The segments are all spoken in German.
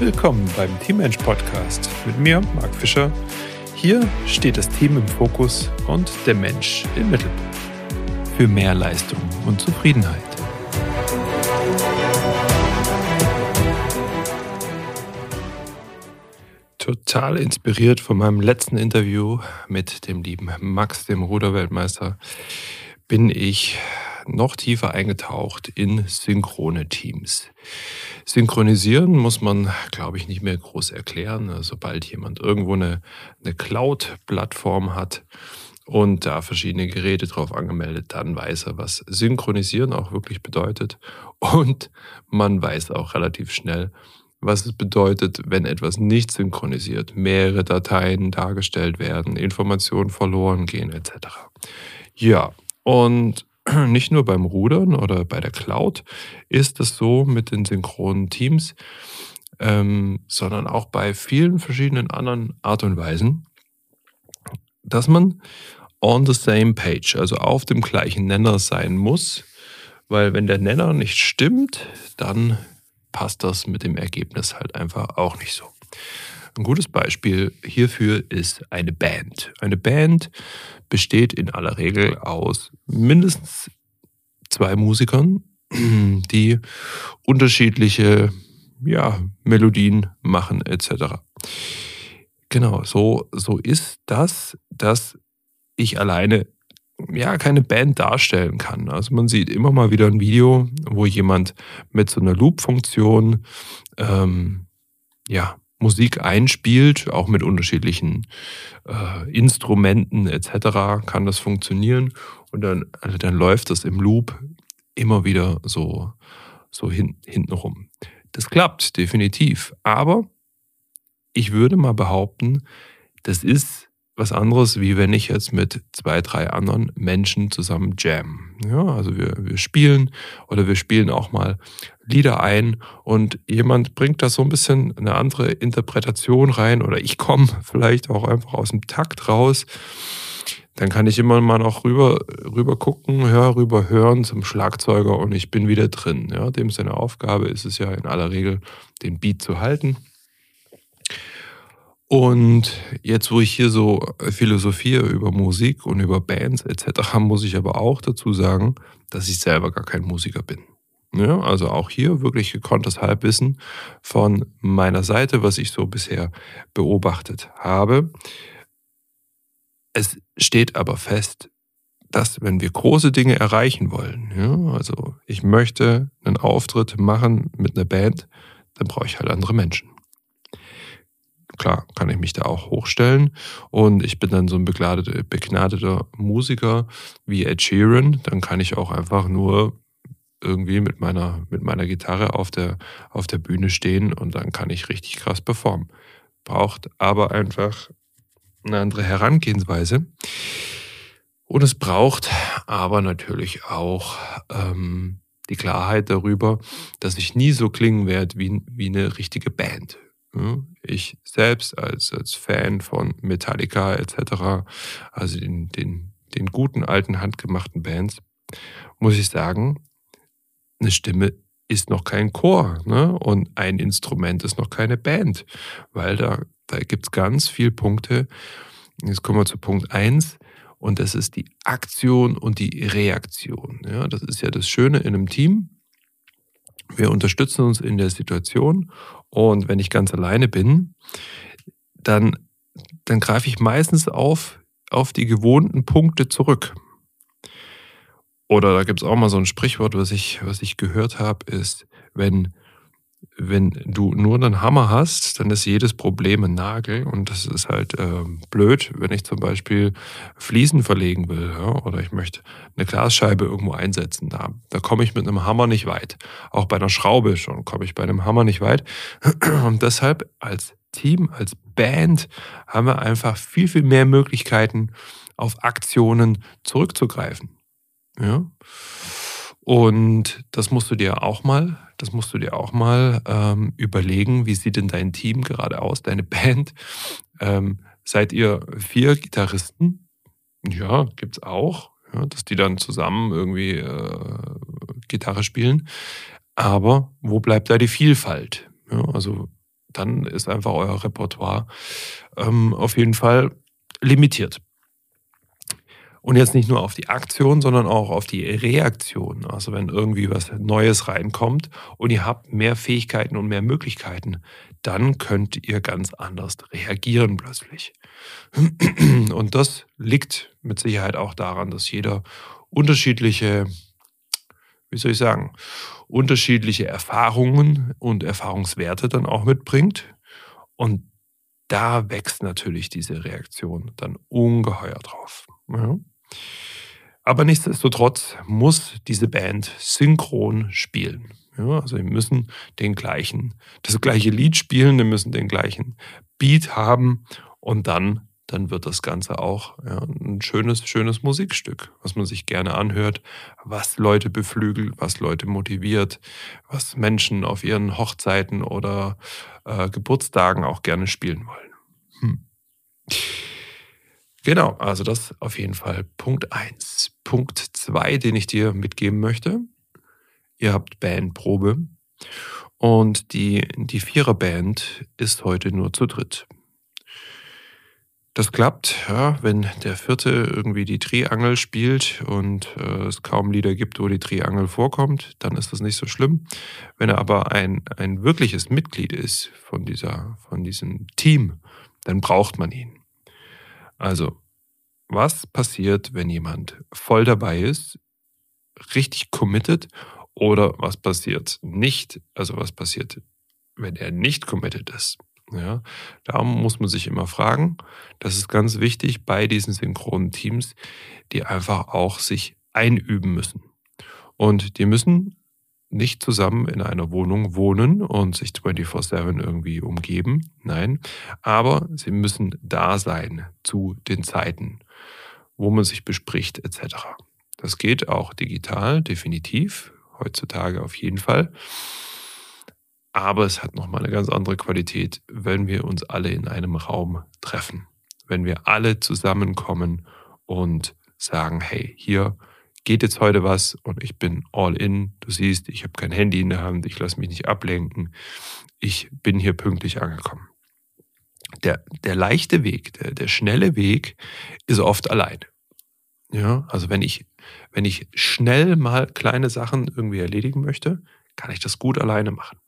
Willkommen beim Teammensch Podcast mit mir, Marc Fischer. Hier steht das Team im Fokus und der Mensch im Mittelpunkt. Für mehr Leistung und Zufriedenheit. Total inspiriert von meinem letzten Interview mit dem lieben Max, dem Ruderweltmeister, bin ich noch tiefer eingetaucht in synchrone Teams. Synchronisieren muss man, glaube ich, nicht mehr groß erklären. Sobald jemand irgendwo eine, eine Cloud-Plattform hat und da verschiedene Geräte drauf angemeldet, dann weiß er, was Synchronisieren auch wirklich bedeutet. Und man weiß auch relativ schnell, was es bedeutet, wenn etwas nicht synchronisiert, mehrere Dateien dargestellt werden, Informationen verloren gehen etc. Ja, und nicht nur beim Rudern oder bei der Cloud ist es so mit den synchronen Teams, ähm, sondern auch bei vielen verschiedenen anderen Art und Weisen, dass man on the same page, also auf dem gleichen Nenner sein muss, weil wenn der Nenner nicht stimmt, dann passt das mit dem Ergebnis halt einfach auch nicht so. Ein gutes Beispiel hierfür ist eine Band. Eine Band besteht in aller Regel aus mindestens zwei Musikern, die unterschiedliche ja, Melodien machen etc. Genau, so, so ist das, dass ich alleine ja keine Band darstellen kann. Also man sieht immer mal wieder ein Video, wo jemand mit so einer Loop-Funktion ähm, ja Musik einspielt, auch mit unterschiedlichen äh, Instrumenten etc. kann das funktionieren und dann, also dann läuft das im Loop immer wieder so, so hin, hinten rum. Das klappt definitiv, aber ich würde mal behaupten, das ist was anderes, wie wenn ich jetzt mit zwei, drei anderen Menschen zusammen jam. Ja, also wir, wir spielen oder wir spielen auch mal Lieder ein und jemand bringt da so ein bisschen eine andere Interpretation rein oder ich komme vielleicht auch einfach aus dem Takt raus. Dann kann ich immer mal noch rüber, rüber gucken, hör, rüber hören zum Schlagzeuger und ich bin wieder drin. Ja, dem seine Aufgabe ist es ja in aller Regel, den Beat zu halten und jetzt, wo ich hier so philosophiere über Musik und über Bands etc., muss ich aber auch dazu sagen, dass ich selber gar kein Musiker bin. Ja, also auch hier wirklich gekonntes Halbwissen von meiner Seite, was ich so bisher beobachtet habe. Es steht aber fest, dass wenn wir große Dinge erreichen wollen, ja, also ich möchte einen Auftritt machen mit einer Band, dann brauche ich halt andere Menschen klar, kann ich mich da auch hochstellen. Und ich bin dann so ein begnadeter, begnadeter Musiker wie Ed Sheeran. Dann kann ich auch einfach nur irgendwie mit meiner, mit meiner Gitarre auf der, auf der Bühne stehen und dann kann ich richtig krass performen. Braucht aber einfach eine andere Herangehensweise. Und es braucht aber natürlich auch ähm, die Klarheit darüber, dass ich nie so klingen werde wie, wie eine richtige Band. Ich selbst als, als Fan von Metallica etc., also den, den, den guten alten handgemachten Bands, muss ich sagen, eine Stimme ist noch kein Chor ne? und ein Instrument ist noch keine Band, weil da, da gibt es ganz viele Punkte. Jetzt kommen wir zu Punkt 1 und das ist die Aktion und die Reaktion. Ja? Das ist ja das Schöne in einem Team. Wir unterstützen uns in der Situation und wenn ich ganz alleine bin, dann, dann greife ich meistens auf, auf die gewohnten Punkte zurück. Oder da gibt es auch mal so ein Sprichwort, was ich, was ich gehört habe, ist, wenn wenn du nur einen Hammer hast, dann ist jedes Problem ein Nagel und das ist halt äh, blöd, wenn ich zum Beispiel Fliesen verlegen will ja, oder ich möchte eine Glasscheibe irgendwo einsetzen. Da, da komme ich mit einem Hammer nicht weit. Auch bei einer Schraube schon komme ich bei einem Hammer nicht weit. Und deshalb als Team, als Band haben wir einfach viel, viel mehr Möglichkeiten, auf Aktionen zurückzugreifen. Ja. Und das musst du dir auch mal, das musst du dir auch mal ähm, überlegen, wie sieht denn dein Team gerade aus, deine Band? Ähm, seid ihr vier Gitarristen? Ja, gibt's auch, ja, dass die dann zusammen irgendwie äh, Gitarre spielen. Aber wo bleibt da die Vielfalt? Ja, also dann ist einfach euer Repertoire ähm, auf jeden Fall limitiert. Und jetzt nicht nur auf die Aktion, sondern auch auf die Reaktion. Also wenn irgendwie was Neues reinkommt und ihr habt mehr Fähigkeiten und mehr Möglichkeiten, dann könnt ihr ganz anders reagieren plötzlich. Und das liegt mit Sicherheit auch daran, dass jeder unterschiedliche, wie soll ich sagen, unterschiedliche Erfahrungen und Erfahrungswerte dann auch mitbringt. Und da wächst natürlich diese Reaktion dann ungeheuer drauf. Ja. Aber nichtsdestotrotz muss diese Band synchron spielen. Ja, also wir müssen den gleichen, das gleiche Lied spielen, wir müssen den gleichen Beat haben und dann dann wird das Ganze auch ja, ein schönes, schönes Musikstück, was man sich gerne anhört, was Leute beflügelt, was Leute motiviert, was Menschen auf ihren Hochzeiten oder äh, Geburtstagen auch gerne spielen wollen. Hm. Genau, also das auf jeden Fall Punkt 1. Punkt 2, den ich dir mitgeben möchte. Ihr habt Bandprobe und die, die Viererband ist heute nur zu dritt. Das klappt, ja, wenn der Vierte irgendwie die Triangel spielt und äh, es kaum Lieder gibt, wo die Triangel vorkommt, dann ist das nicht so schlimm. Wenn er aber ein, ein wirkliches Mitglied ist von, dieser, von diesem Team, dann braucht man ihn. Also, was passiert, wenn jemand voll dabei ist, richtig committed oder was passiert nicht? Also, was passiert, wenn er nicht committed ist? Ja, da muss man sich immer fragen. Das ist ganz wichtig bei diesen synchronen Teams, die einfach auch sich einüben müssen. Und die müssen nicht zusammen in einer Wohnung wohnen und sich 24/7 irgendwie umgeben. Nein, aber sie müssen da sein zu den Zeiten, wo man sich bespricht etc. Das geht auch digital, definitiv, heutzutage auf jeden Fall. Aber es hat nochmal eine ganz andere Qualität, wenn wir uns alle in einem Raum treffen. Wenn wir alle zusammenkommen und sagen, hey, hier geht jetzt heute was und ich bin all in. Du siehst, ich habe kein Handy in der Hand, ich lasse mich nicht ablenken. Ich bin hier pünktlich angekommen. Der, der leichte Weg, der, der schnelle Weg ist oft alleine. Ja, also wenn ich, wenn ich schnell mal kleine Sachen irgendwie erledigen möchte, kann ich das gut alleine machen.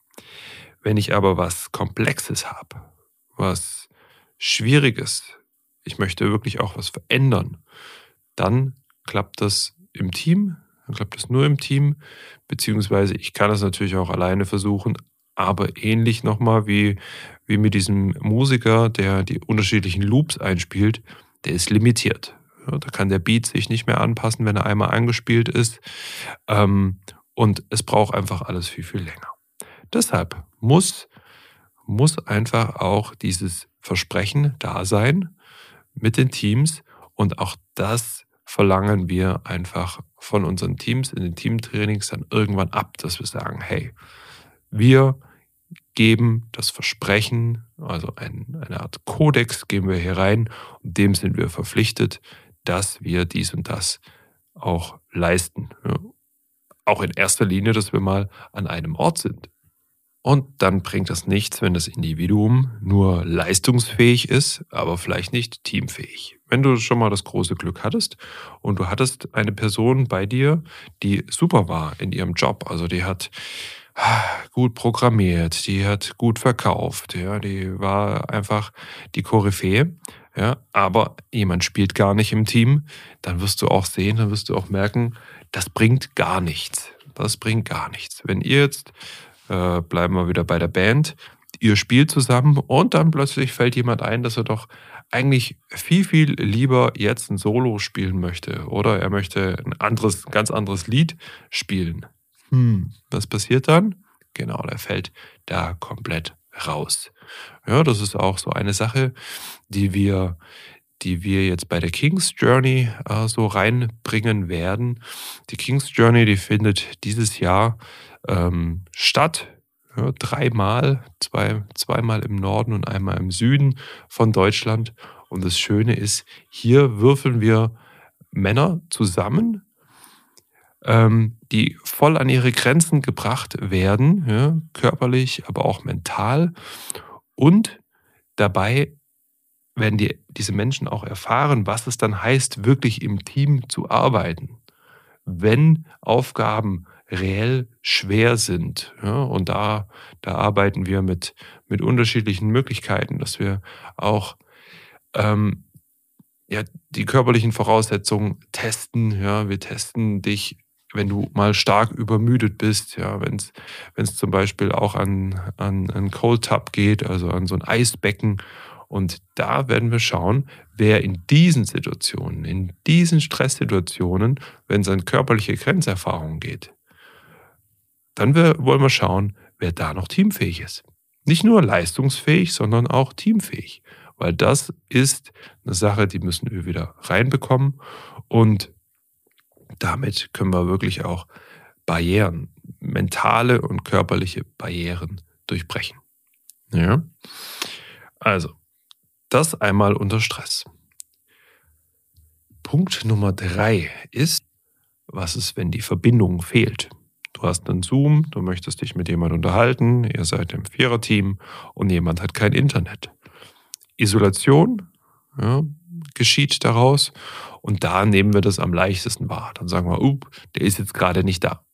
Wenn ich aber was Komplexes habe, was Schwieriges, ich möchte wirklich auch was verändern, dann klappt das im Team, dann klappt das nur im Team, beziehungsweise ich kann das natürlich auch alleine versuchen, aber ähnlich nochmal wie, wie mit diesem Musiker, der die unterschiedlichen Loops einspielt, der ist limitiert. Ja, da kann der Beat sich nicht mehr anpassen, wenn er einmal angespielt ist. Ähm, und es braucht einfach alles viel, viel länger. Deshalb muss, muss einfach auch dieses Versprechen da sein mit den Teams und auch das verlangen wir einfach von unseren Teams in den Teamtrainings dann irgendwann ab, dass wir sagen, hey, wir geben das Versprechen, also ein, eine Art Kodex geben wir hier rein und dem sind wir verpflichtet, dass wir dies und das auch leisten. Ja. Auch in erster Linie, dass wir mal an einem Ort sind. Und dann bringt das nichts, wenn das Individuum nur leistungsfähig ist, aber vielleicht nicht teamfähig. Wenn du schon mal das große Glück hattest und du hattest eine Person bei dir, die super war in ihrem Job, also die hat ah, gut programmiert, die hat gut verkauft, ja, die war einfach die Koryphäe, ja, aber jemand spielt gar nicht im Team, dann wirst du auch sehen, dann wirst du auch merken, das bringt gar nichts. Das bringt gar nichts. Wenn ihr jetzt äh, bleiben wir wieder bei der Band. Ihr spielt zusammen und dann plötzlich fällt jemand ein, dass er doch eigentlich viel, viel lieber jetzt ein Solo spielen möchte oder er möchte ein anderes, ganz anderes Lied spielen. Hm, was passiert dann? Genau, der fällt da komplett raus. Ja, das ist auch so eine Sache, die wir, die wir jetzt bei der King's Journey äh, so reinbringen werden. Die King's Journey, die findet dieses Jahr ähm, statt. Ja, dreimal, zwei, zweimal im Norden und einmal im Süden von Deutschland. Und das Schöne ist, hier würfeln wir Männer zusammen, ähm, die voll an ihre Grenzen gebracht werden, ja, körperlich, aber auch mental. Und dabei werden die, diese Menschen auch erfahren, was es dann heißt, wirklich im Team zu arbeiten. Wenn Aufgaben reell schwer sind. Ja, und da, da arbeiten wir mit, mit unterschiedlichen Möglichkeiten, dass wir auch ähm, ja, die körperlichen Voraussetzungen testen. Ja, wir testen dich, wenn du mal stark übermüdet bist. Ja, wenn es zum Beispiel auch an, an, an Cold Tub geht, also an so ein Eisbecken. Und da werden wir schauen, wer in diesen Situationen, in diesen Stresssituationen, wenn es an körperliche Grenzerfahrungen geht, dann wollen wir schauen, wer da noch teamfähig ist. Nicht nur leistungsfähig, sondern auch teamfähig. Weil das ist eine Sache, die müssen wir wieder reinbekommen. Und damit können wir wirklich auch Barrieren, mentale und körperliche Barrieren durchbrechen. Ja? Also, das einmal unter Stress. Punkt Nummer drei ist, was ist, wenn die Verbindung fehlt? Du hast einen Zoom, du möchtest dich mit jemandem unterhalten, ihr seid im Viererteam und jemand hat kein Internet. Isolation ja, geschieht daraus und da nehmen wir das am leichtesten wahr. Dann sagen wir, up, der ist jetzt gerade nicht da.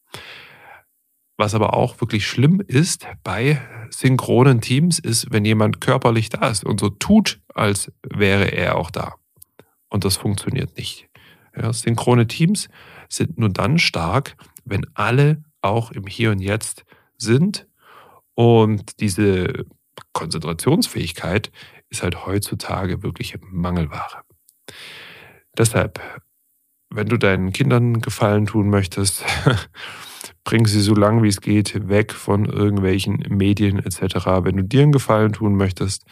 Was aber auch wirklich schlimm ist bei synchronen Teams, ist, wenn jemand körperlich da ist und so tut, als wäre er auch da. Und das funktioniert nicht. Ja, synchrone Teams sind nur dann stark, wenn alle auch im Hier und Jetzt sind. Und diese Konzentrationsfähigkeit ist halt heutzutage wirklich Mangelware. Deshalb, wenn du deinen Kindern Gefallen tun möchtest, bring sie so lang wie es geht weg von irgendwelchen Medien etc. Wenn du dir einen Gefallen tun möchtest,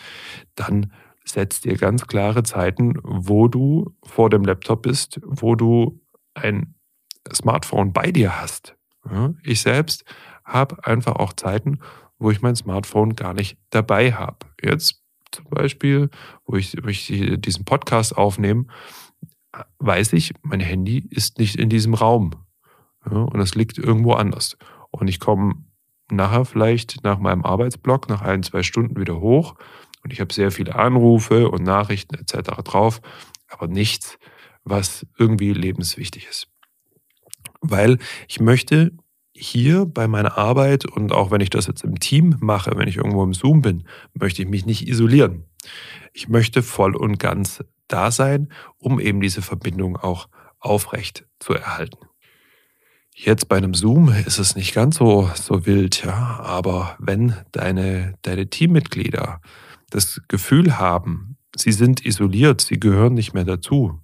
dann setz dir ganz klare Zeiten, wo du vor dem Laptop bist, wo du ein Smartphone bei dir hast. Ich selbst habe einfach auch Zeiten, wo ich mein Smartphone gar nicht dabei habe. Jetzt zum Beispiel, wo ich, wo ich diesen Podcast aufnehme, weiß ich, mein Handy ist nicht in diesem Raum. Und es liegt irgendwo anders. Und ich komme nachher vielleicht nach meinem Arbeitsblock, nach ein, zwei Stunden wieder hoch und ich habe sehr viele Anrufe und Nachrichten etc. drauf, aber nichts, was irgendwie lebenswichtig ist weil ich möchte hier bei meiner Arbeit und auch wenn ich das jetzt im Team mache, wenn ich irgendwo im Zoom bin, möchte ich mich nicht isolieren. Ich möchte voll und ganz da sein, um eben diese Verbindung auch aufrecht zu erhalten. Jetzt bei einem Zoom ist es nicht ganz so, so wild, ja, aber wenn deine, deine Teammitglieder das Gefühl haben, sie sind isoliert, sie gehören nicht mehr dazu,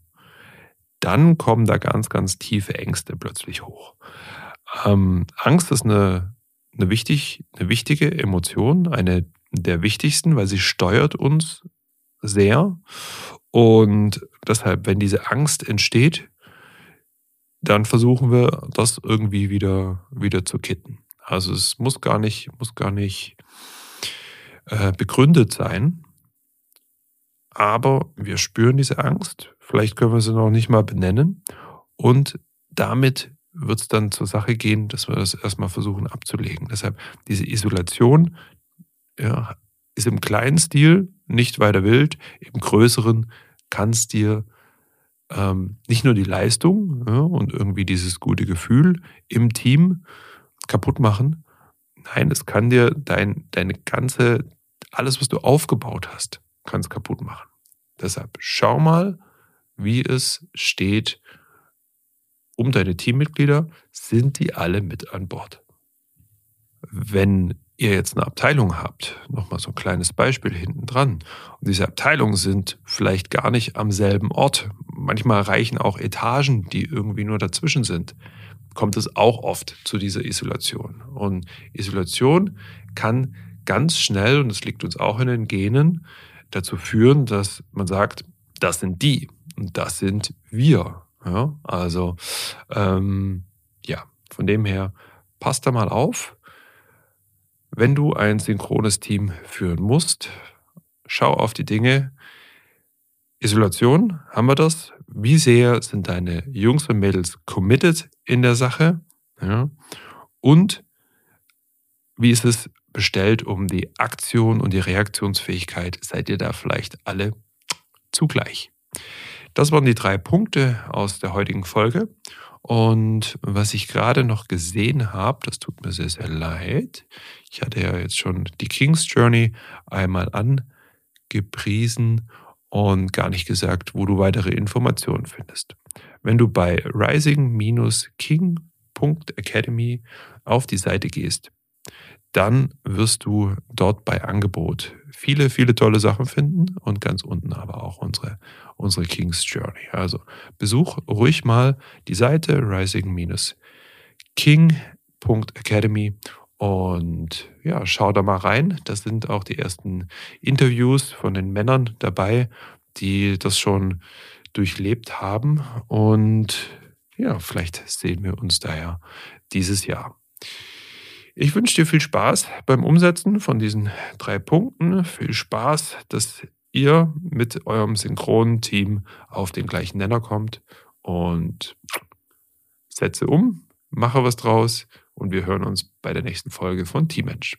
dann kommen da ganz, ganz tiefe Ängste plötzlich hoch. Ähm, Angst ist eine, eine, wichtig, eine wichtige Emotion, eine der wichtigsten, weil sie steuert uns sehr. Und deshalb, wenn diese Angst entsteht, dann versuchen wir, das irgendwie wieder, wieder zu kitten. Also es muss gar nicht, muss gar nicht äh, begründet sein, aber wir spüren diese Angst. Vielleicht können wir sie noch nicht mal benennen. Und damit wird es dann zur Sache gehen, dass wir das erstmal versuchen abzulegen. Deshalb diese Isolation ja, ist im kleinen Stil nicht weiter wild, im größeren kann es dir ähm, nicht nur die Leistung ja, und irgendwie dieses gute Gefühl im Team kaputt machen. Nein, es kann dir dein, deine ganze, alles, was du aufgebaut hast, kann es kaputt machen. Deshalb schau mal, wie es steht um deine Teammitglieder. Sind die alle mit an Bord? Wenn ihr jetzt eine Abteilung habt, nochmal so ein kleines Beispiel hinten dran, und diese Abteilungen sind vielleicht gar nicht am selben Ort, manchmal reichen auch Etagen, die irgendwie nur dazwischen sind, kommt es auch oft zu dieser Isolation. Und Isolation kann ganz schnell, und das liegt uns auch in den Genen, dazu führen, dass man sagt, das sind die und das sind wir. Ja, also ähm, ja, von dem her, passt da mal auf. Wenn du ein synchrones Team führen musst, schau auf die Dinge. Isolation, haben wir das? Wie sehr sind deine Jungs und Mädels committed in der Sache? Ja. Und wie ist es bestellt um die Aktion und die Reaktionsfähigkeit, seid ihr da vielleicht alle zugleich. Das waren die drei Punkte aus der heutigen Folge. Und was ich gerade noch gesehen habe, das tut mir sehr, sehr leid. Ich hatte ja jetzt schon die King's Journey einmal angepriesen und gar nicht gesagt, wo du weitere Informationen findest. Wenn du bei rising-king.academy auf die Seite gehst, dann wirst du dort bei Angebot viele, viele tolle Sachen finden und ganz unten aber auch unsere, unsere King's Journey. Also besuch ruhig mal die Seite rising-king.academy und ja, schau da mal rein. Da sind auch die ersten Interviews von den Männern dabei, die das schon durchlebt haben. Und ja, vielleicht sehen wir uns daher dieses Jahr. Ich wünsche dir viel Spaß beim Umsetzen von diesen drei Punkten. Viel Spaß, dass ihr mit eurem synchronen Team auf den gleichen Nenner kommt und setze um, mache was draus und wir hören uns bei der nächsten Folge von Teammensch.